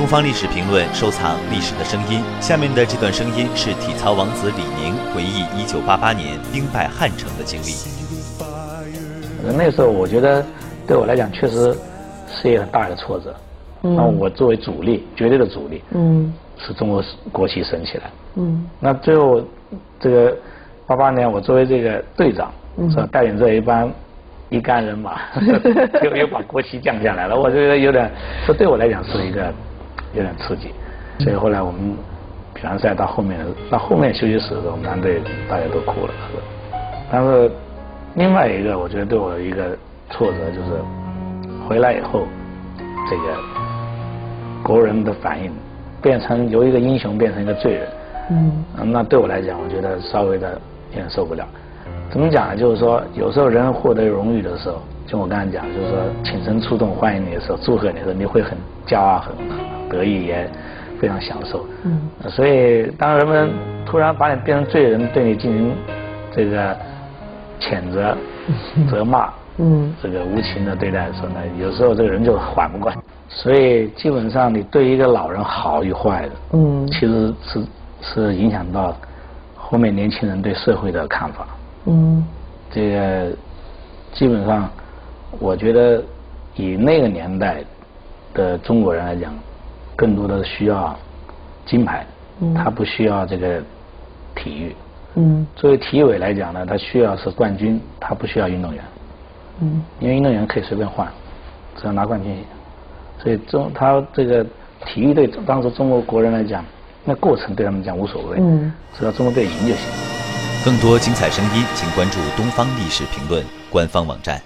东方历史评论收藏历史的声音。下面的这段声音是体操王子李宁回忆1988年兵败汉城的经历。那时候我觉得，对我来讲确实是一个很大的挫折。嗯那我作为主力，绝对的主力，嗯，是中国国旗升起来。嗯，那最后这个八八年，我作为这个队长，是吧？带领这一班一干人马，又又把国旗降下来了。我觉得有点，这对我来讲是一个有点刺激。所以后来我们比完赛到后面，到后面休息室的时候，我们男队大家都哭了。但是另外一个，我觉得对我一个挫折就是回来以后，这个国人的反应变成由一个英雄变成一个罪人。嗯。那对我来讲，我觉得稍微的有点受不了。怎么讲呢？就是说，有时候人获得荣誉的时候，就我刚才讲，就是说，挺身出动欢迎你的时候，祝贺你的时候，你会很骄傲、很得意，也非常享受。嗯。所以，当人们突然把你变成罪人，对你进行这个谴责、责骂，嗯，这个无情的对待的时候呢，有时候这个人就缓不过来。所以，基本上你对一个老人好与坏的，嗯，其实是是影响到后面年轻人对社会的看法。嗯，这个基本上，我觉得以那个年代的中国人来讲，更多的需要金牌，他不需要这个体育。嗯，作为体委来讲呢，他需要是冠军，他不需要运动员。嗯，因为运动员可以随便换，只要拿冠军。所以中他这个体育队当时中国国人来讲，那过程对他们讲无所谓，嗯，只要中国队赢就行。更多精彩声音，请关注东方历史评论官方网站。